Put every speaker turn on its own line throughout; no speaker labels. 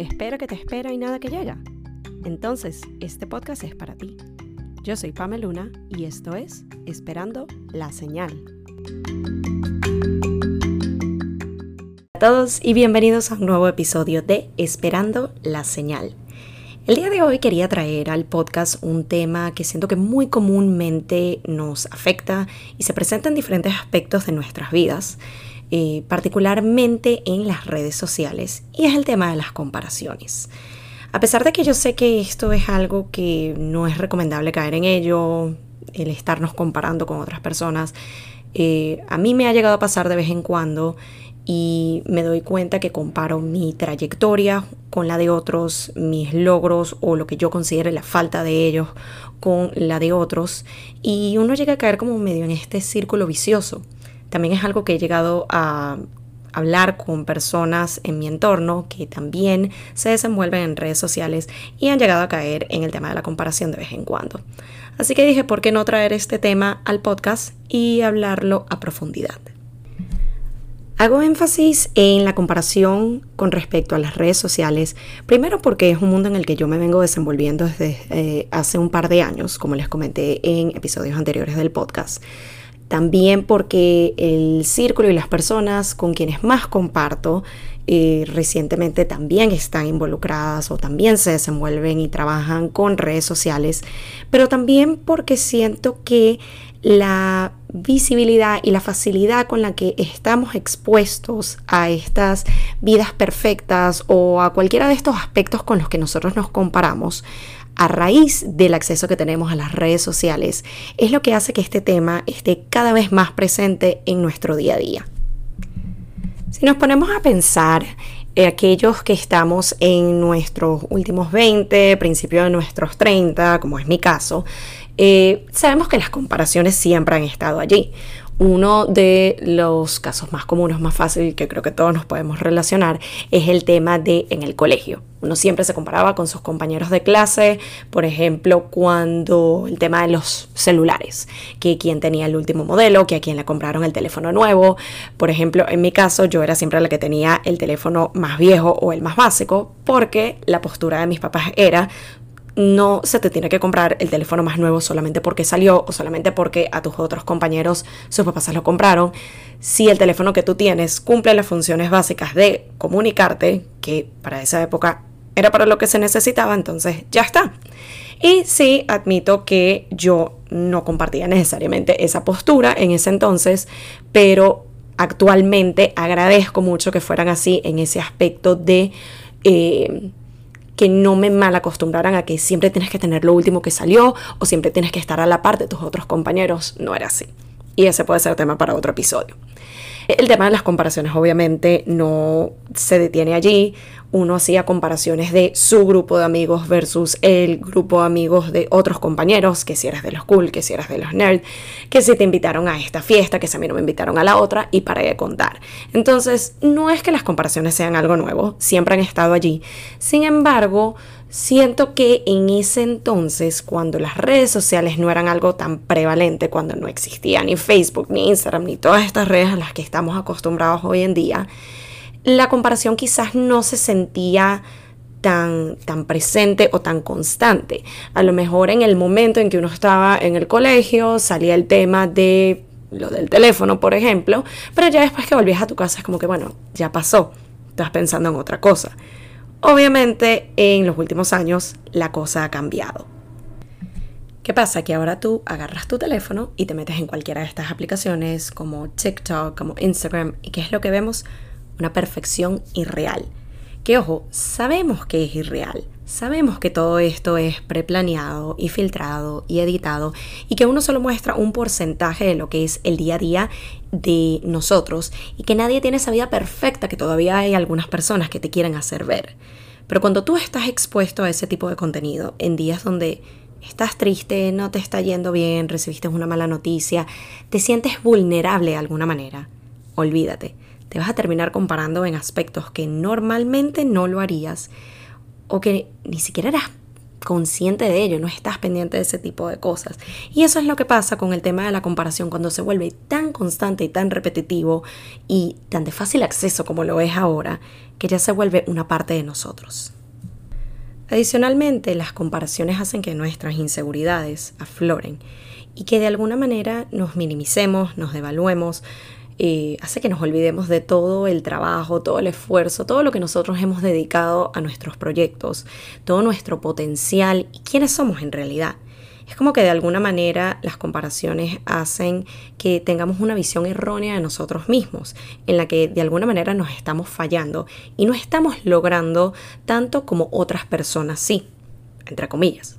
espera que te espera y nada que llega. Entonces, este podcast es para ti. Yo soy Pamela Luna y esto es Esperando la Señal. A todos y bienvenidos a un nuevo episodio de Esperando la Señal. El día de hoy quería traer al podcast un tema que siento que muy comúnmente nos afecta y se presenta en diferentes aspectos de nuestras vidas eh, particularmente en las redes sociales, y es el tema de las comparaciones. A pesar de que yo sé que esto es algo que no es recomendable caer en ello, el estarnos comparando con otras personas, eh, a mí me ha llegado a pasar de vez en cuando y me doy cuenta que comparo mi trayectoria con la de otros, mis logros o lo que yo considere la falta de ellos con la de otros y uno llega a caer como medio en este círculo vicioso. También es algo que he llegado a hablar con personas en mi entorno que también se desenvuelven en redes sociales y han llegado a caer en el tema de la comparación de vez en cuando. Así que dije, ¿por qué no traer este tema al podcast y hablarlo a profundidad? Hago énfasis en la comparación con respecto a las redes sociales, primero porque es un mundo en el que yo me vengo desenvolviendo desde eh, hace un par de años, como les comenté en episodios anteriores del podcast. También porque el círculo y las personas con quienes más comparto eh, recientemente también están involucradas o también se desenvuelven y trabajan con redes sociales, pero también porque siento que la visibilidad y la facilidad con la que estamos expuestos a estas vidas perfectas o a cualquiera de estos aspectos con los que nosotros nos comparamos a raíz del acceso que tenemos a las redes sociales es lo que hace que este tema esté cada vez más presente en nuestro día a día. Si nos ponemos a pensar eh, aquellos que estamos en nuestros últimos 20, principio de nuestros 30, como es mi caso, eh, sabemos que las comparaciones siempre han estado allí. Uno de los casos más comunes, más fácil, que creo que todos nos podemos relacionar, es el tema de en el colegio. Uno siempre se comparaba con sus compañeros de clase, por ejemplo, cuando el tema de los celulares, que quien tenía el último modelo, que a quien le compraron el teléfono nuevo. Por ejemplo, en mi caso, yo era siempre la que tenía el teléfono más viejo o el más básico, porque la postura de mis papás era, no se te tiene que comprar el teléfono más nuevo solamente porque salió o solamente porque a tus otros compañeros sus papás se lo compraron. Si el teléfono que tú tienes cumple las funciones básicas de comunicarte, que para esa época era para lo que se necesitaba, entonces ya está. Y sí, admito que yo no compartía necesariamente esa postura en ese entonces, pero actualmente agradezco mucho que fueran así en ese aspecto de... Eh, que no me mal acostumbraran a que siempre tienes que tener lo último que salió o siempre tienes que estar a la par de tus otros compañeros. No era así. Y ese puede ser tema para otro episodio. El tema de las comparaciones obviamente no se detiene allí. Uno hacía comparaciones de su grupo de amigos versus el grupo de amigos de otros compañeros, que si eras de los cool, que si eras de los nerd, que si te invitaron a esta fiesta, que si a mí no me invitaron a la otra, y para de contar. Entonces, no es que las comparaciones sean algo nuevo, siempre han estado allí. Sin embargo, Siento que en ese entonces, cuando las redes sociales no eran algo tan prevalente, cuando no existía ni Facebook, ni Instagram, ni todas estas redes a las que estamos acostumbrados hoy en día, la comparación quizás no se sentía tan, tan presente o tan constante. A lo mejor en el momento en que uno estaba en el colegio salía el tema de lo del teléfono, por ejemplo, pero ya después que volvías a tu casa es como que, bueno, ya pasó, estás pensando en otra cosa. Obviamente en los últimos años la cosa ha cambiado. ¿Qué pasa? Que ahora tú agarras tu teléfono y te metes en cualquiera de estas aplicaciones como TikTok, como Instagram, y ¿qué es lo que vemos? Una perfección irreal. Que ojo, sabemos que es irreal, Sabemos que todo esto es preplaneado y filtrado y editado y que uno solo muestra un porcentaje de lo que es el día a día de nosotros y que nadie tiene esa vida perfecta que todavía hay algunas personas que te quieren hacer ver. Pero cuando tú estás expuesto a ese tipo de contenido en días donde estás triste, no te está yendo bien, recibiste una mala noticia, te sientes vulnerable de alguna manera, olvídate, te vas a terminar comparando en aspectos que normalmente no lo harías o que ni siquiera eras consciente de ello, no estás pendiente de ese tipo de cosas. Y eso es lo que pasa con el tema de la comparación cuando se vuelve tan constante y tan repetitivo y tan de fácil acceso como lo es ahora, que ya se vuelve una parte de nosotros. Adicionalmente, las comparaciones hacen que nuestras inseguridades afloren y que de alguna manera nos minimicemos, nos devaluemos, eh, hace que nos olvidemos de todo el trabajo, todo el esfuerzo, todo lo que nosotros hemos dedicado a nuestros proyectos, todo nuestro potencial y quiénes somos en realidad. Es como que de alguna manera las comparaciones hacen que tengamos una visión errónea de nosotros mismos, en la que de alguna manera nos estamos fallando y no estamos logrando tanto como otras personas sí, entre comillas.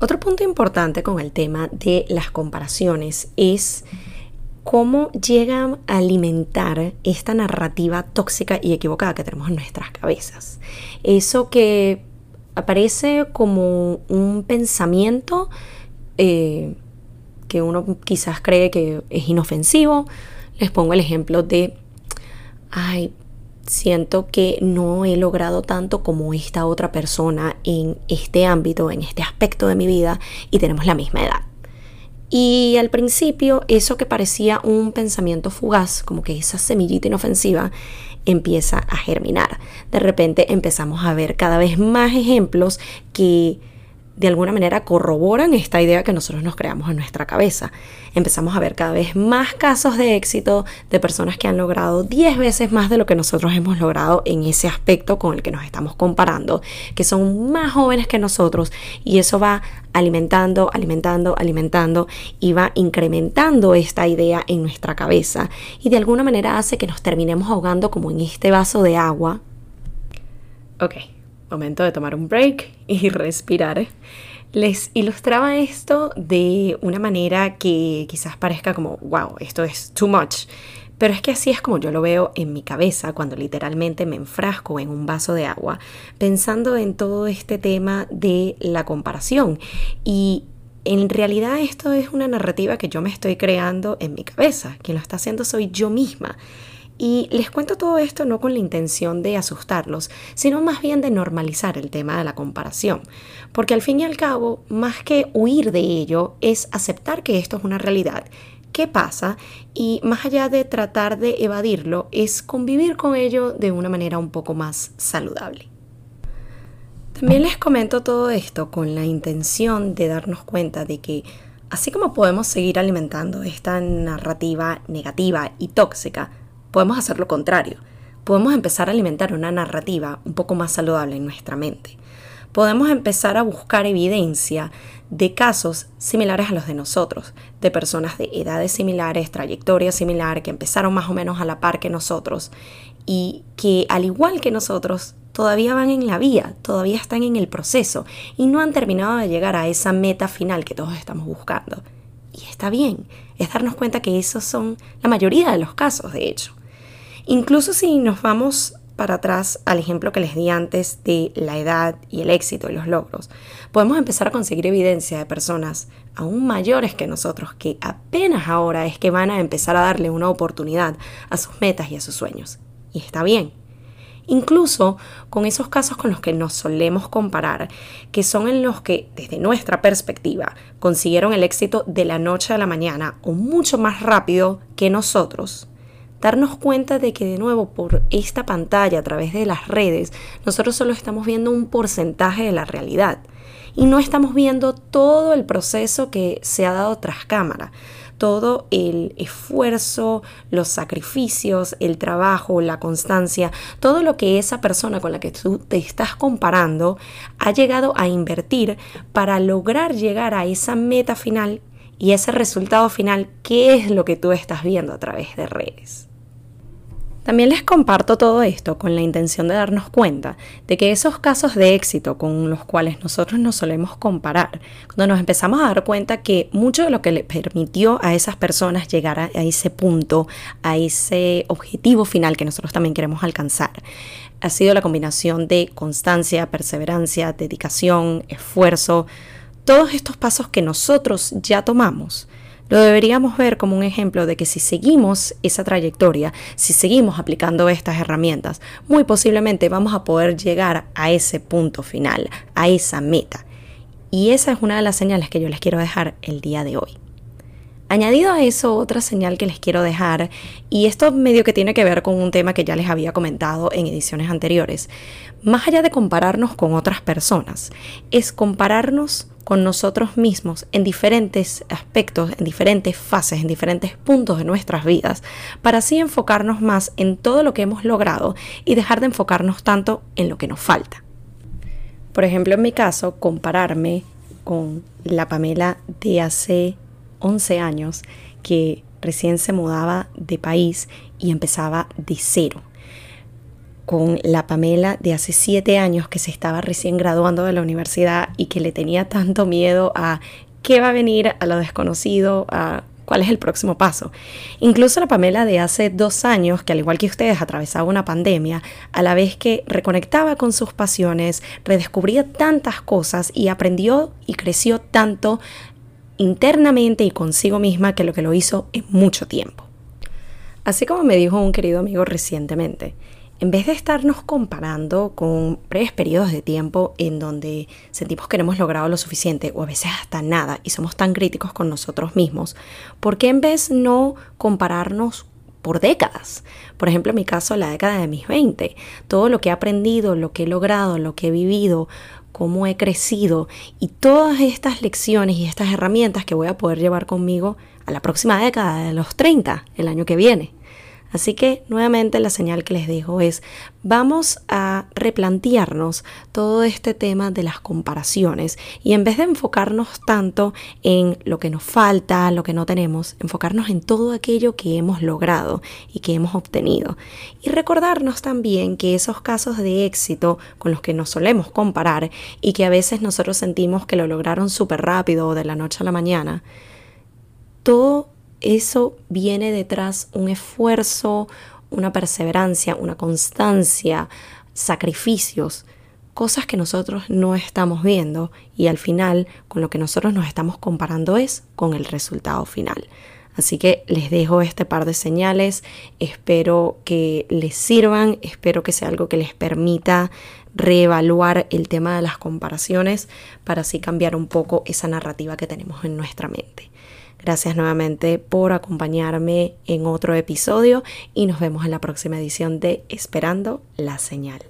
Otro punto importante con el tema de las comparaciones es cómo llegan a alimentar esta narrativa tóxica y equivocada que tenemos en nuestras cabezas. Eso que aparece como un pensamiento eh, que uno quizás cree que es inofensivo. Les pongo el ejemplo de, ay, siento que no he logrado tanto como esta otra persona en este ámbito, en este aspecto de mi vida y tenemos la misma edad. Y al principio eso que parecía un pensamiento fugaz, como que esa semillita inofensiva, empieza a germinar. De repente empezamos a ver cada vez más ejemplos que de alguna manera corroboran esta idea que nosotros nos creamos en nuestra cabeza. Empezamos a ver cada vez más casos de éxito de personas que han logrado 10 veces más de lo que nosotros hemos logrado en ese aspecto con el que nos estamos comparando, que son más jóvenes que nosotros y eso va alimentando, alimentando, alimentando y va incrementando esta idea en nuestra cabeza y de alguna manera hace que nos terminemos ahogando como en este vaso de agua. Ok, momento de tomar un break y respirar. Les ilustraba esto de una manera que quizás parezca como, wow, esto es too much. Pero es que así es como yo lo veo en mi cabeza cuando literalmente me enfrasco en un vaso de agua, pensando en todo este tema de la comparación. Y en realidad esto es una narrativa que yo me estoy creando en mi cabeza. Quien lo está haciendo soy yo misma. Y les cuento todo esto no con la intención de asustarlos, sino más bien de normalizar el tema de la comparación. Porque al fin y al cabo, más que huir de ello, es aceptar que esto es una realidad, qué pasa y más allá de tratar de evadirlo, es convivir con ello de una manera un poco más saludable. También les comento todo esto con la intención de darnos cuenta de que así como podemos seguir alimentando esta narrativa negativa y tóxica, podemos hacer lo contrario. Podemos empezar a alimentar una narrativa un poco más saludable en nuestra mente. Podemos empezar a buscar evidencia de casos similares a los de nosotros, de personas de edades similares, trayectoria similar, que empezaron más o menos a la par que nosotros y que al igual que nosotros todavía van en la vía, todavía están en el proceso y no han terminado de llegar a esa meta final que todos estamos buscando. Y está bien, es darnos cuenta que esos son la mayoría de los casos, de hecho. Incluso si nos vamos para atrás al ejemplo que les di antes de la edad y el éxito y los logros, podemos empezar a conseguir evidencia de personas aún mayores que nosotros que apenas ahora es que van a empezar a darle una oportunidad a sus metas y a sus sueños. Y está bien. Incluso con esos casos con los que nos solemos comparar, que son en los que desde nuestra perspectiva consiguieron el éxito de la noche a la mañana o mucho más rápido que nosotros, darnos cuenta de que de nuevo por esta pantalla a través de las redes nosotros solo estamos viendo un porcentaje de la realidad. Y no estamos viendo todo el proceso que se ha dado tras cámara, todo el esfuerzo, los sacrificios, el trabajo, la constancia, todo lo que esa persona con la que tú te estás comparando ha llegado a invertir para lograr llegar a esa meta final y ese resultado final, ¿qué es lo que tú estás viendo a través de redes? También les comparto todo esto con la intención de darnos cuenta de que esos casos de éxito con los cuales nosotros nos solemos comparar, cuando nos empezamos a dar cuenta que mucho de lo que le permitió a esas personas llegar a, ese punto, a ese objetivo final que nosotros también queremos alcanzar, ha sido la combinación de constancia, perseverancia, dedicación, esfuerzo, todos estos pasos que nosotros ya tomamos lo deberíamos ver como un ejemplo de que si seguimos esa trayectoria, si seguimos aplicando estas herramientas, muy posiblemente vamos a poder llegar a ese punto final, a esa meta. Y esa es una de las señales que yo les quiero dejar el día de hoy. Añadido a eso, otra señal que les quiero dejar, y esto medio que tiene que ver con un tema que ya les había comentado en ediciones anteriores, más allá de compararnos con otras personas, es compararnos con nosotros mismos en diferentes aspectos, en diferentes fases, en diferentes puntos de nuestras vidas, para así enfocarnos más en todo lo que hemos logrado y dejar de enfocarnos tanto en lo que nos falta. Por ejemplo, en mi caso, compararme con la Pamela de hace 11 años que recién se mudaba de país y empezaba de cero con la Pamela de hace siete años que se estaba recién graduando de la universidad y que le tenía tanto miedo a qué va a venir, a lo desconocido, a cuál es el próximo paso. Incluso la Pamela de hace dos años, que al igual que ustedes atravesaba una pandemia, a la vez que reconectaba con sus pasiones, redescubría tantas cosas y aprendió y creció tanto internamente y consigo misma que lo que lo hizo en mucho tiempo. Así como me dijo un querido amigo recientemente, en vez de estarnos comparando con breves periodos de tiempo en donde sentimos que no hemos logrado lo suficiente o a veces hasta nada y somos tan críticos con nosotros mismos, ¿por qué en vez no compararnos por décadas? Por ejemplo, en mi caso, la década de mis 20, todo lo que he aprendido, lo que he logrado, lo que he vivido, cómo he crecido y todas estas lecciones y estas herramientas que voy a poder llevar conmigo a la próxima década de los 30, el año que viene. Así que nuevamente la señal que les dejo es, vamos a replantearnos todo este tema de las comparaciones y en vez de enfocarnos tanto en lo que nos falta, lo que no tenemos, enfocarnos en todo aquello que hemos logrado y que hemos obtenido. Y recordarnos también que esos casos de éxito con los que nos solemos comparar y que a veces nosotros sentimos que lo lograron súper rápido o de la noche a la mañana, todo eso viene detrás un esfuerzo, una perseverancia, una constancia, sacrificios, cosas que nosotros no estamos viendo y al final con lo que nosotros nos estamos comparando es con el resultado final. Así que les dejo este par de señales, espero que les sirvan, espero que sea algo que les permita reevaluar el tema de las comparaciones para así cambiar un poco esa narrativa que tenemos en nuestra mente. Gracias nuevamente por acompañarme en otro episodio y nos vemos en la próxima edición de Esperando la Señal.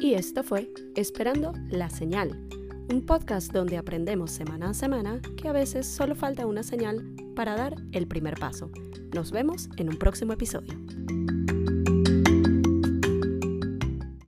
Y esto fue Esperando la Señal, un podcast donde aprendemos semana a semana que a veces solo falta una señal para dar el primer paso. Nos vemos en un próximo episodio.